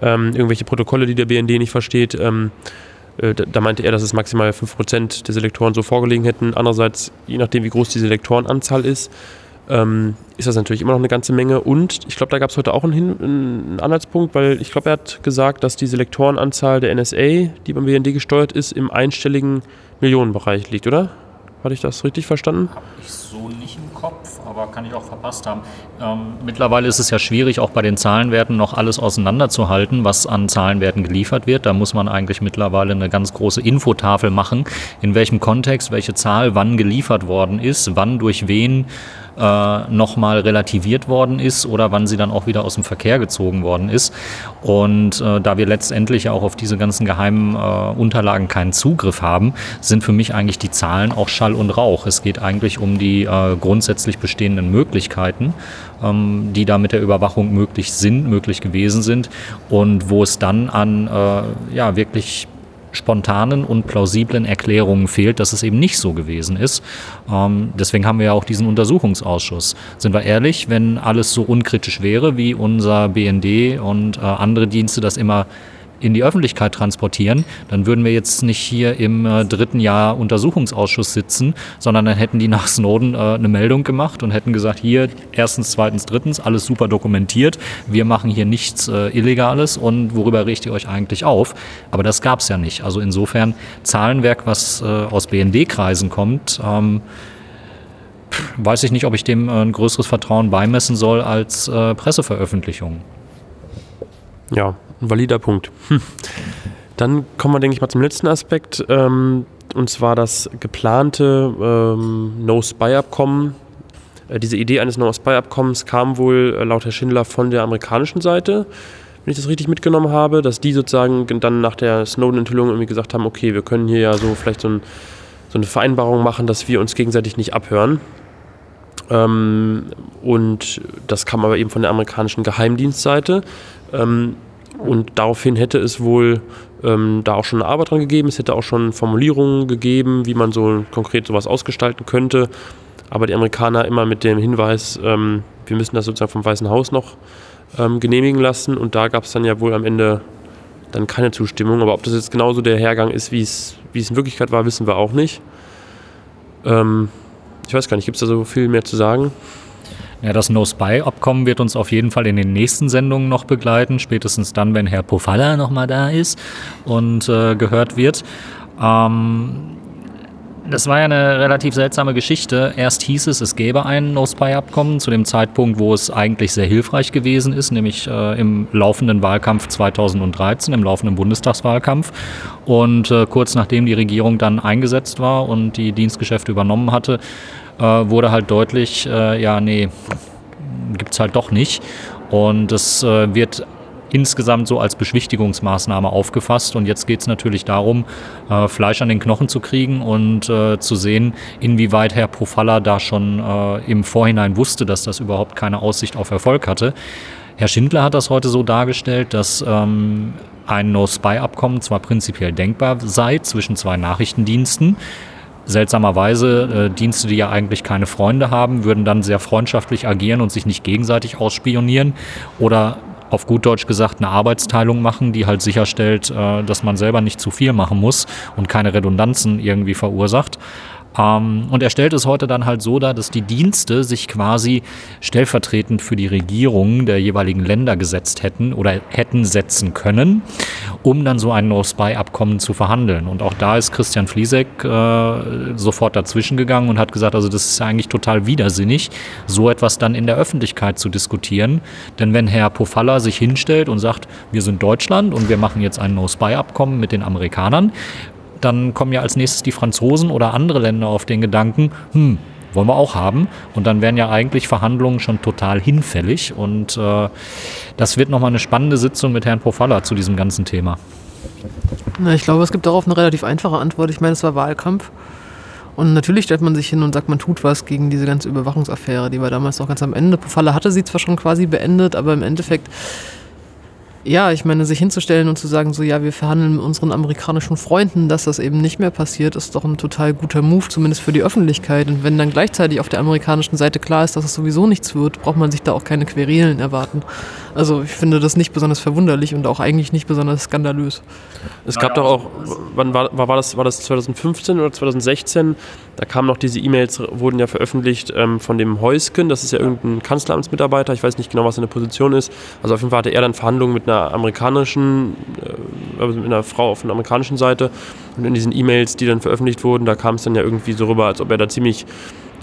ähm, irgendwelche Protokolle, die der BND nicht versteht, ähm, äh, da meinte er, dass es maximal 5% der Selektoren so vorgelegen hätten. Andererseits, je nachdem, wie groß die Selektorenanzahl ist, ähm, ist das natürlich immer noch eine ganze Menge. Und ich glaube, da gab es heute auch einen, Hin einen Anhaltspunkt, weil ich glaube, er hat gesagt, dass die Selektorenanzahl der NSA, die beim BND gesteuert ist, im einstelligen Millionenbereich liegt, oder? Hatte ich das richtig verstanden? Habe ich so nicht im Kopf, aber kann ich auch verpasst haben. Ähm, mittlerweile ist es ja schwierig, auch bei den Zahlenwerten noch alles auseinanderzuhalten, was an Zahlenwerten geliefert wird. Da muss man eigentlich mittlerweile eine ganz große Infotafel machen, in welchem Kontext welche Zahl wann geliefert worden ist, wann durch wen äh, nochmal relativiert worden ist oder wann sie dann auch wieder aus dem Verkehr gezogen worden ist. Und äh, da wir letztendlich auch auf diese ganzen geheimen äh, Unterlagen keinen Zugriff haben, sind für mich eigentlich die Zahlen auch Schall und Rauch. Es geht eigentlich um die äh, grundsätzlich bestehenden Möglichkeiten, ähm, die da mit der Überwachung möglich sind, möglich gewesen sind und wo es dann an äh, ja wirklich spontanen und plausiblen Erklärungen fehlt, dass es eben nicht so gewesen ist. Ähm, deswegen haben wir ja auch diesen Untersuchungsausschuss. Sind wir ehrlich, wenn alles so unkritisch wäre, wie unser BND und äh, andere Dienste das immer in die Öffentlichkeit transportieren, dann würden wir jetzt nicht hier im äh, dritten Jahr Untersuchungsausschuss sitzen, sondern dann hätten die nach Snowden äh, eine Meldung gemacht und hätten gesagt, hier erstens, zweitens, drittens, alles super dokumentiert, wir machen hier nichts äh, Illegales und worüber richtet ihr euch eigentlich auf? Aber das gab es ja nicht. Also insofern Zahlenwerk, was äh, aus BND-Kreisen kommt, ähm, weiß ich nicht, ob ich dem äh, ein größeres Vertrauen beimessen soll als äh, Presseveröffentlichungen. Ja, ein valider Punkt. Hm. Dann kommen wir, denke ich, mal zum letzten Aspekt. Ähm, und zwar das geplante ähm, No-Spy-Abkommen. Äh, diese Idee eines No-Spy-Abkommens kam wohl äh, laut Herr Schindler von der amerikanischen Seite, wenn ich das richtig mitgenommen habe, dass die sozusagen dann nach der Snowden-Enthüllung irgendwie gesagt haben, okay, wir können hier ja so vielleicht so, ein, so eine Vereinbarung machen, dass wir uns gegenseitig nicht abhören. Ähm, und das kam aber eben von der amerikanischen Geheimdienstseite. Ähm, und daraufhin hätte es wohl ähm, da auch schon eine Arbeit dran gegeben. Es hätte auch schon Formulierungen gegeben, wie man so konkret sowas ausgestalten könnte. Aber die Amerikaner immer mit dem Hinweis, ähm, wir müssen das sozusagen vom Weißen Haus noch ähm, genehmigen lassen. Und da gab es dann ja wohl am Ende dann keine Zustimmung. Aber ob das jetzt genauso der Hergang ist, wie es in Wirklichkeit war, wissen wir auch nicht. Ähm, ich weiß gar nicht, gibt es da so viel mehr zu sagen? Ja, das No-Spy-Abkommen wird uns auf jeden Fall in den nächsten Sendungen noch begleiten, spätestens dann, wenn Herr Pofalla nochmal da ist und äh, gehört wird. Ähm, das war ja eine relativ seltsame Geschichte. Erst hieß es, es gäbe ein No-Spy-Abkommen zu dem Zeitpunkt, wo es eigentlich sehr hilfreich gewesen ist, nämlich äh, im laufenden Wahlkampf 2013, im laufenden Bundestagswahlkampf. Und äh, kurz nachdem die Regierung dann eingesetzt war und die Dienstgeschäfte übernommen hatte, äh, wurde halt deutlich, äh, ja, nee, gibt es halt doch nicht. Und das äh, wird insgesamt so als Beschwichtigungsmaßnahme aufgefasst. Und jetzt geht es natürlich darum, äh, Fleisch an den Knochen zu kriegen und äh, zu sehen, inwieweit Herr Profalla da schon äh, im Vorhinein wusste, dass das überhaupt keine Aussicht auf Erfolg hatte. Herr Schindler hat das heute so dargestellt, dass ähm, ein No-Spy-Abkommen zwar prinzipiell denkbar sei zwischen zwei Nachrichtendiensten, Seltsamerweise, äh, Dienste, die ja eigentlich keine Freunde haben, würden dann sehr freundschaftlich agieren und sich nicht gegenseitig ausspionieren oder auf gut Deutsch gesagt eine Arbeitsteilung machen, die halt sicherstellt, äh, dass man selber nicht zu viel machen muss und keine Redundanzen irgendwie verursacht. Ähm, und er stellt es heute dann halt so dar, dass die Dienste sich quasi stellvertretend für die Regierungen der jeweiligen Länder gesetzt hätten oder hätten setzen können, um dann so ein No-Spy-Abkommen zu verhandeln. Und auch da ist Christian Fliesek äh, sofort dazwischen gegangen und hat gesagt, also das ist eigentlich total widersinnig, so etwas dann in der Öffentlichkeit zu diskutieren. Denn wenn Herr Pofalla sich hinstellt und sagt, wir sind Deutschland und wir machen jetzt ein No-Spy-Abkommen mit den Amerikanern, dann kommen ja als nächstes die Franzosen oder andere Länder auf den Gedanken, hm, wollen wir auch haben. Und dann wären ja eigentlich Verhandlungen schon total hinfällig. Und äh, das wird nochmal eine spannende Sitzung mit Herrn Profalla zu diesem ganzen Thema. Na, ich glaube, es gibt darauf eine relativ einfache Antwort. Ich meine, es war Wahlkampf. Und natürlich stellt man sich hin und sagt, man tut was gegen diese ganze Überwachungsaffäre, die war damals noch ganz am Ende. Pofalla hatte sie zwar schon quasi beendet, aber im Endeffekt ja, ich meine, sich hinzustellen und zu sagen, so ja, wir verhandeln mit unseren amerikanischen Freunden, dass das eben nicht mehr passiert, ist doch ein total guter Move, zumindest für die Öffentlichkeit. Und wenn dann gleichzeitig auf der amerikanischen Seite klar ist, dass es sowieso nichts wird, braucht man sich da auch keine Querelen erwarten. Also ich finde das nicht besonders verwunderlich und auch eigentlich nicht besonders skandalös. Es gab doch auch, wann war, war, das, war das 2015 oder 2016? Da kamen noch diese E-Mails, wurden ja veröffentlicht ähm, von dem Heusken, das ist ja irgendein Kanzleramtsmitarbeiter, ich weiß nicht genau, was seine Position ist. Also auf jeden Fall hatte er dann Verhandlungen mit einer amerikanischen, äh, also mit einer Frau auf der amerikanischen Seite. Und in diesen E-Mails, die dann veröffentlicht wurden, da kam es dann ja irgendwie so rüber, als ob er da ziemlich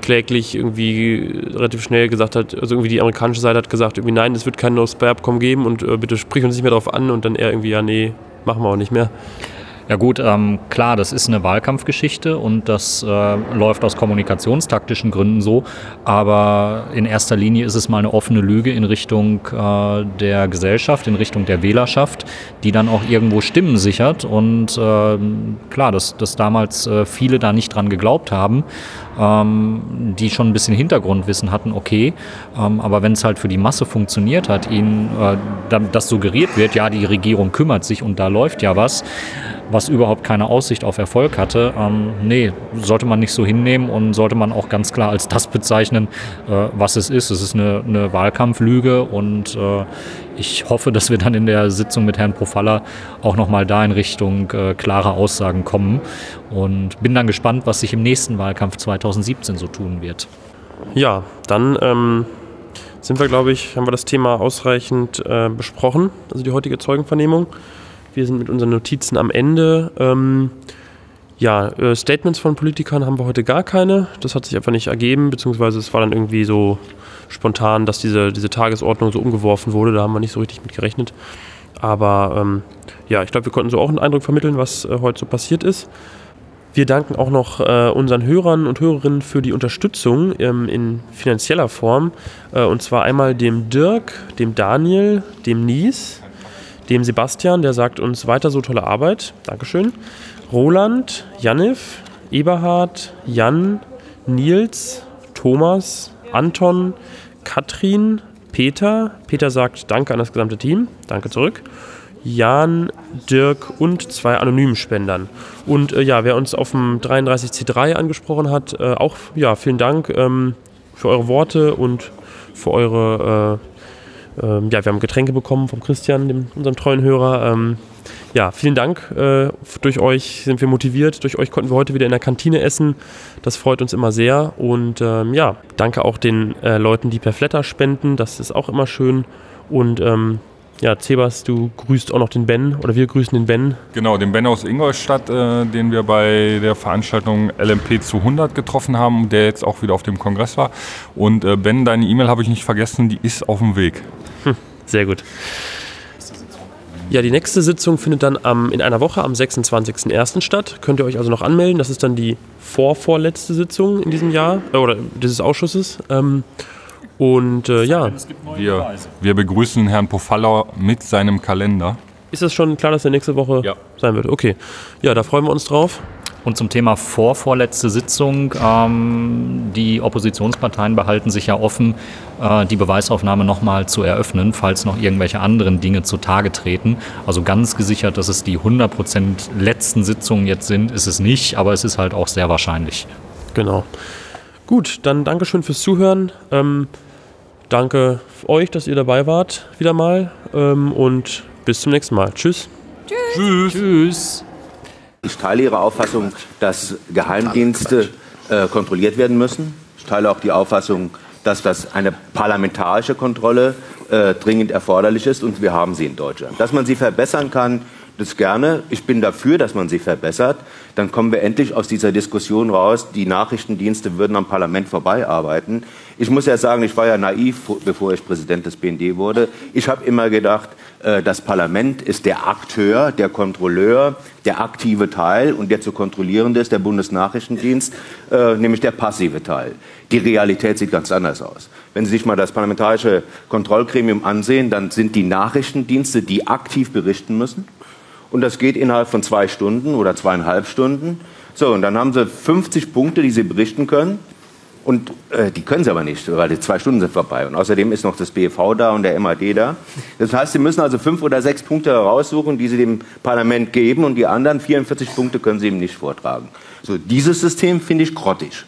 kläglich irgendwie relativ schnell gesagt hat, also irgendwie die amerikanische Seite hat gesagt, irgendwie nein, es wird kein No-Spare-Abkommen geben und äh, bitte sprich uns nicht mehr darauf an und dann er irgendwie, ja nee, machen wir auch nicht mehr. Ja gut, ähm, klar, das ist eine Wahlkampfgeschichte und das äh, läuft aus kommunikationstaktischen Gründen so, aber in erster Linie ist es mal eine offene Lüge in Richtung äh, der Gesellschaft, in Richtung der Wählerschaft, die dann auch irgendwo Stimmen sichert und äh, klar, dass, dass damals äh, viele da nicht dran geglaubt haben, ähm, die schon ein bisschen Hintergrundwissen hatten, okay, ähm, aber wenn es halt für die Masse funktioniert hat, ihnen äh, das suggeriert wird, ja, die Regierung kümmert sich und da läuft ja was, was überhaupt keine Aussicht auf Erfolg hatte. Ähm, nee, sollte man nicht so hinnehmen und sollte man auch ganz klar als das bezeichnen, äh, was es ist. Es ist eine, eine Wahlkampflüge und äh, ich hoffe, dass wir dann in der Sitzung mit Herrn Profalla auch nochmal da in Richtung äh, klare Aussagen kommen und bin dann gespannt, was sich im nächsten Wahlkampf 2017 so tun wird. Ja, dann ähm, sind wir, glaube ich, haben wir das Thema ausreichend äh, besprochen, also die heutige Zeugenvernehmung. Wir sind mit unseren Notizen am Ende. Ähm, ja, äh, Statements von Politikern haben wir heute gar keine. Das hat sich einfach nicht ergeben, beziehungsweise es war dann irgendwie so spontan, dass diese, diese Tagesordnung so umgeworfen wurde. Da haben wir nicht so richtig mit gerechnet. Aber ähm, ja, ich glaube, wir konnten so auch einen Eindruck vermitteln, was äh, heute so passiert ist. Wir danken auch noch äh, unseren Hörern und Hörerinnen für die Unterstützung ähm, in finanzieller Form. Äh, und zwar einmal dem Dirk, dem Daniel, dem Nies, dem Sebastian, der sagt uns weiter so tolle Arbeit. Dankeschön. Roland, Janif, Eberhard, Jan, Nils, Thomas, Anton, Katrin, Peter. Peter sagt Danke an das gesamte Team. Danke zurück. Jan, Dirk und zwei anonymen Spendern. Und äh, ja, wer uns auf dem 33C3 angesprochen hat, äh, auch ja, vielen Dank ähm, für eure Worte und für eure äh, ähm, ja, wir haben Getränke bekommen vom Christian, dem, unserem treuen Hörer. Ähm, ja, vielen Dank. Äh, durch euch sind wir motiviert. Durch euch konnten wir heute wieder in der Kantine essen. Das freut uns immer sehr. Und ähm, ja, danke auch den äh, Leuten, die per Flatter spenden. Das ist auch immer schön. Und ähm, ja, Zebas, du grüßt auch noch den Ben oder wir grüßen den Ben. Genau, den Ben aus Ingolstadt, äh, den wir bei der Veranstaltung LMP zu 100 getroffen haben, der jetzt auch wieder auf dem Kongress war. Und äh, Ben, deine E-Mail habe ich nicht vergessen, die ist auf dem Weg. Hm, sehr gut. Ja, die nächste Sitzung findet dann am, in einer Woche am 26.01. statt. Könnt ihr euch also noch anmelden. Das ist dann die vorvorletzte Sitzung in diesem Jahr äh, oder dieses Ausschusses. Ähm, und äh, ja. Wir, wir begrüßen Herrn Pofalla mit seinem Kalender. Ist das schon klar, dass er nächste Woche ja. sein wird? Okay. Ja, da freuen wir uns drauf. Und zum Thema vorvorletzte Sitzung, ähm, die Oppositionsparteien behalten sich ja offen, äh, die Beweisaufnahme nochmal zu eröffnen, falls noch irgendwelche anderen Dinge zutage treten. Also ganz gesichert, dass es die 100% letzten Sitzungen jetzt sind, ist es nicht, aber es ist halt auch sehr wahrscheinlich. Genau. Gut, dann Dankeschön fürs Zuhören. Ähm, danke euch, dass ihr dabei wart, wieder mal. Ähm, und bis zum nächsten Mal. Tschüss. Tschüss. Tschüss. Ich teile Ihre Auffassung, dass Geheimdienste äh, kontrolliert werden müssen. Ich teile auch die Auffassung, dass das eine parlamentarische Kontrolle äh, dringend erforderlich ist und wir haben sie in Deutschland. Dass man sie verbessern kann, das gerne. Ich bin dafür, dass man sie verbessert. Dann kommen wir endlich aus dieser Diskussion raus, die Nachrichtendienste würden am Parlament vorbeiarbeiten. Ich muss ja sagen, ich war ja naiv, bevor ich Präsident des BND wurde. Ich habe immer gedacht, äh, das Parlament ist der Akteur, der Kontrolleur, der aktive Teil und der zu kontrollierende ist der Bundesnachrichtendienst, äh, nämlich der passive Teil. Die Realität sieht ganz anders aus. Wenn Sie sich mal das parlamentarische Kontrollgremium ansehen, dann sind die Nachrichtendienste, die aktiv berichten müssen und das geht innerhalb von zwei Stunden oder zweieinhalb Stunden. So, und dann haben sie 50 Punkte, die sie berichten können. Und äh, die können sie aber nicht, weil die zwei Stunden sind vorbei. Und außerdem ist noch das BV da und der MAD da. Das heißt, sie müssen also fünf oder sechs Punkte heraussuchen, die sie dem Parlament geben und die anderen 44 Punkte können sie ihm nicht vortragen. So, dieses System finde ich grottig.